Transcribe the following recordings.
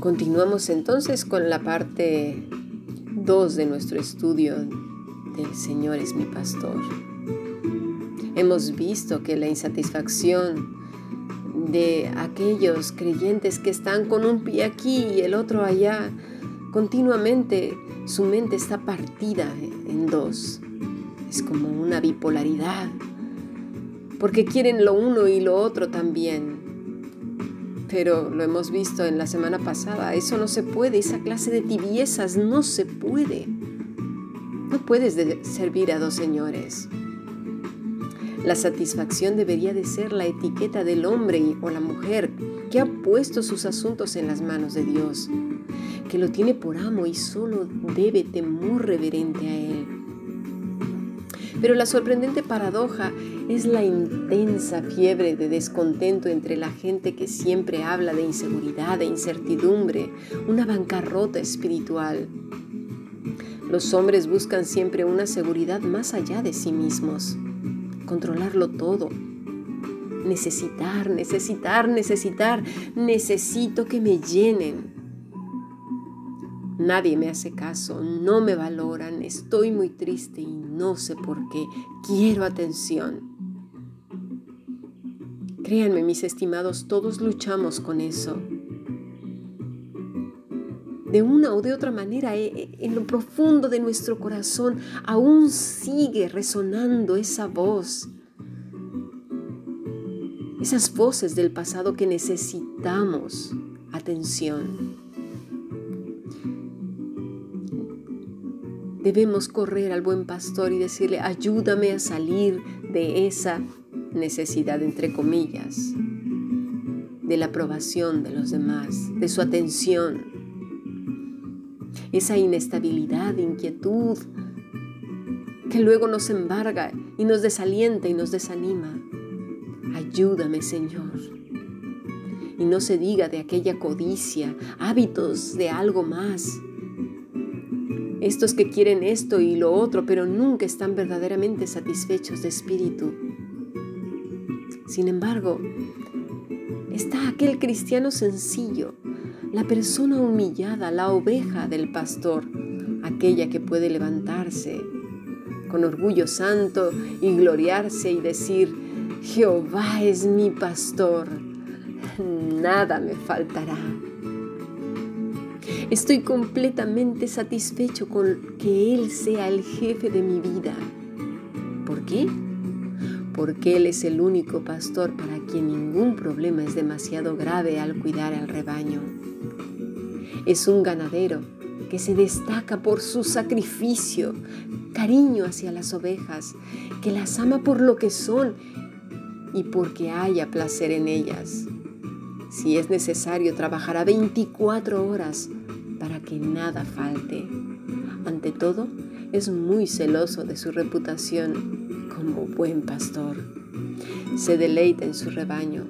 Continuamos entonces con la parte 2 de nuestro estudio del Señor es mi pastor. Hemos visto que la insatisfacción de aquellos creyentes que están con un pie aquí y el otro allá, continuamente su mente está partida en dos. Es como una bipolaridad, porque quieren lo uno y lo otro también. Pero lo hemos visto en la semana pasada, eso no se puede, esa clase de tibiezas no se puede. No puedes servir a dos señores. La satisfacción debería de ser la etiqueta del hombre o la mujer que ha puesto sus asuntos en las manos de Dios, que lo tiene por amo y solo debe temor reverente a Él. Pero la sorprendente paradoja es la intensa fiebre de descontento entre la gente que siempre habla de inseguridad, de incertidumbre, una bancarrota espiritual. Los hombres buscan siempre una seguridad más allá de sí mismos, controlarlo todo. Necesitar, necesitar, necesitar, necesito que me llenen. Nadie me hace caso, no me valoran, estoy muy triste y no sé por qué. Quiero atención. Créanme, mis estimados, todos luchamos con eso. De una o de otra manera, eh, eh, en lo profundo de nuestro corazón, aún sigue resonando esa voz. Esas voces del pasado que necesitamos atención. Debemos correr al buen pastor y decirle, ayúdame a salir de esa necesidad, entre comillas, de la aprobación de los demás, de su atención, esa inestabilidad, inquietud, que luego nos embarga y nos desalienta y nos desanima. Ayúdame, Señor. Y no se diga de aquella codicia, hábitos de algo más, estos que quieren esto y lo otro, pero nunca están verdaderamente satisfechos de espíritu. Sin embargo, está aquel cristiano sencillo, la persona humillada, la oveja del pastor, aquella que puede levantarse con orgullo santo y gloriarse y decir, Jehová es mi pastor, nada me faltará. Estoy completamente satisfecho con que Él sea el jefe de mi vida. ¿Por qué? Porque Él es el único pastor para quien ningún problema es demasiado grave al cuidar al rebaño. Es un ganadero que se destaca por su sacrificio, cariño hacia las ovejas, que las ama por lo que son y porque haya placer en ellas. Si es necesario, trabajará 24 horas para que nada falte. Ante todo, es muy celoso de su reputación como buen pastor. Se deleita en su rebaño.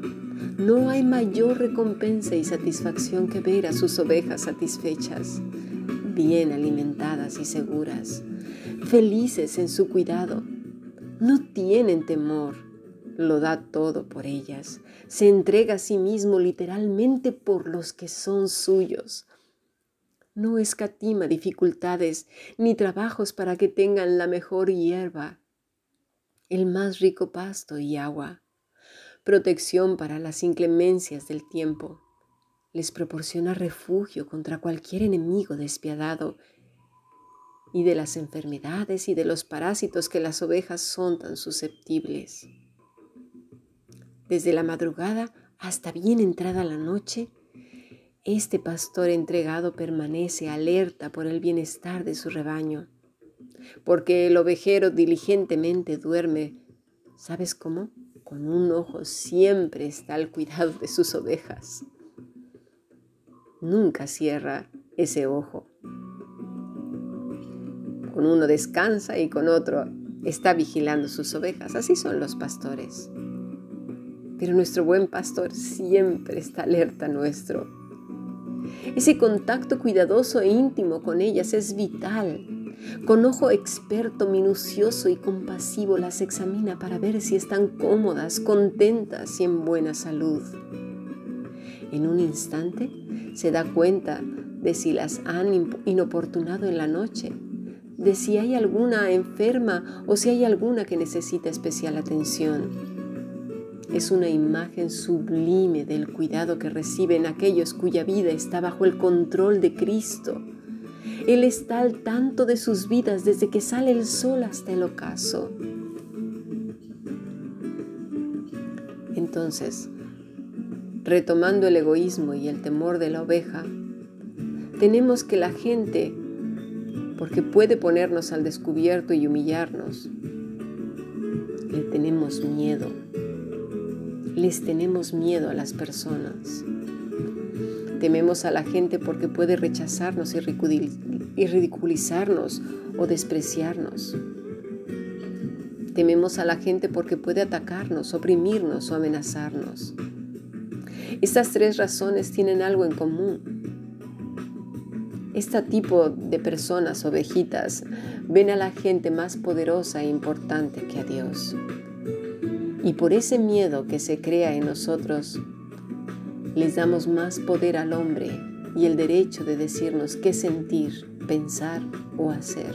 No hay mayor recompensa y satisfacción que ver a sus ovejas satisfechas, bien alimentadas y seguras, felices en su cuidado. No tienen temor, lo da todo por ellas, se entrega a sí mismo literalmente por los que son suyos no escatima dificultades ni trabajos para que tengan la mejor hierba, el más rico pasto y agua, protección para las inclemencias del tiempo. Les proporciona refugio contra cualquier enemigo despiadado y de las enfermedades y de los parásitos que las ovejas son tan susceptibles. Desde la madrugada hasta bien entrada la noche, este pastor entregado permanece alerta por el bienestar de su rebaño, porque el ovejero diligentemente duerme. ¿Sabes cómo? Con un ojo siempre está al cuidado de sus ovejas. Nunca cierra ese ojo. Con uno descansa y con otro está vigilando sus ovejas. Así son los pastores. Pero nuestro buen pastor siempre está alerta nuestro ese contacto cuidadoso e íntimo con ellas es vital. Con ojo experto, minucioso y compasivo las examina para ver si están cómodas, contentas y en buena salud. En un instante se da cuenta de si las han inoportunado en la noche, de si hay alguna enferma o si hay alguna que necesita especial atención. Es una imagen sublime del cuidado que reciben aquellos cuya vida está bajo el control de Cristo. Él está al tanto de sus vidas desde que sale el sol hasta el ocaso. Entonces, retomando el egoísmo y el temor de la oveja, tenemos que la gente, porque puede ponernos al descubierto y humillarnos, le tenemos miedo les tenemos miedo a las personas. Tememos a la gente porque puede rechazarnos y ridiculizarnos o despreciarnos. Tememos a la gente porque puede atacarnos, oprimirnos o amenazarnos. Estas tres razones tienen algo en común. Este tipo de personas, ovejitas, ven a la gente más poderosa e importante que a Dios. Y por ese miedo que se crea en nosotros, les damos más poder al hombre y el derecho de decirnos qué sentir, pensar o hacer.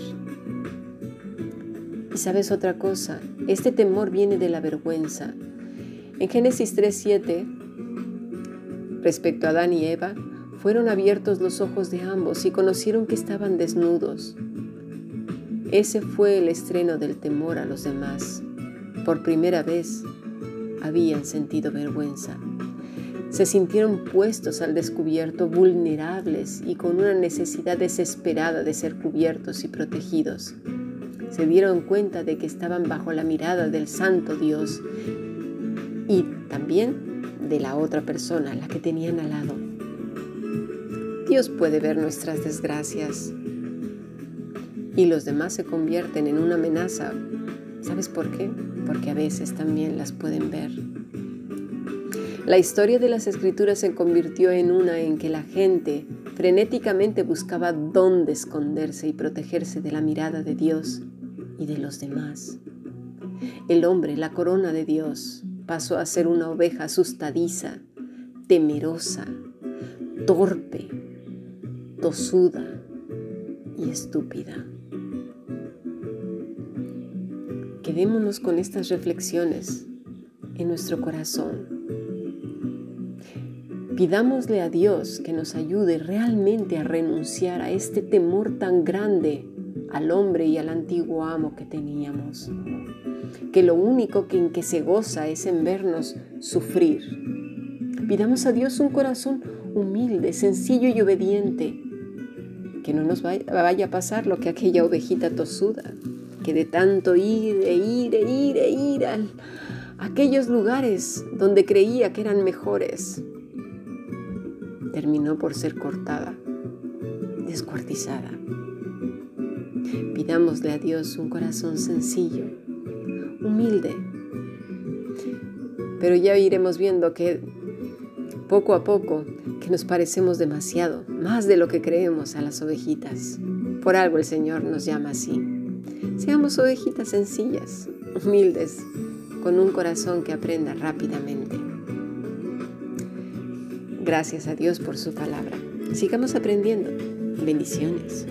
Y sabes otra cosa, este temor viene de la vergüenza. En Génesis 3.7, respecto a Adán y Eva, fueron abiertos los ojos de ambos y conocieron que estaban desnudos. Ese fue el estreno del temor a los demás. Por primera vez habían sentido vergüenza. Se sintieron puestos al descubierto, vulnerables y con una necesidad desesperada de ser cubiertos y protegidos. Se dieron cuenta de que estaban bajo la mirada del Santo Dios y también de la otra persona, la que tenían al lado. Dios puede ver nuestras desgracias y los demás se convierten en una amenaza. ¿Sabes por qué? porque a veces también las pueden ver. La historia de las escrituras se convirtió en una en que la gente frenéticamente buscaba dónde esconderse y protegerse de la mirada de Dios y de los demás. El hombre, la corona de Dios, pasó a ser una oveja asustadiza, temerosa, torpe, tosuda y estúpida. Quedémonos con estas reflexiones en nuestro corazón. Pidámosle a Dios que nos ayude realmente a renunciar a este temor tan grande al hombre y al antiguo amo que teníamos. Que lo único que en que se goza es en vernos sufrir. Pidamos a Dios un corazón humilde, sencillo y obediente. Que no nos vaya a pasar lo que aquella ovejita tosuda que de tanto ir e ir e ir e ir a aquellos lugares donde creía que eran mejores, terminó por ser cortada, descuartizada. Pidámosle a Dios un corazón sencillo, humilde, pero ya iremos viendo que poco a poco que nos parecemos demasiado, más de lo que creemos a las ovejitas. Por algo el Señor nos llama así. Seamos ovejitas sencillas, humildes, con un corazón que aprenda rápidamente. Gracias a Dios por su palabra. Sigamos aprendiendo. Bendiciones.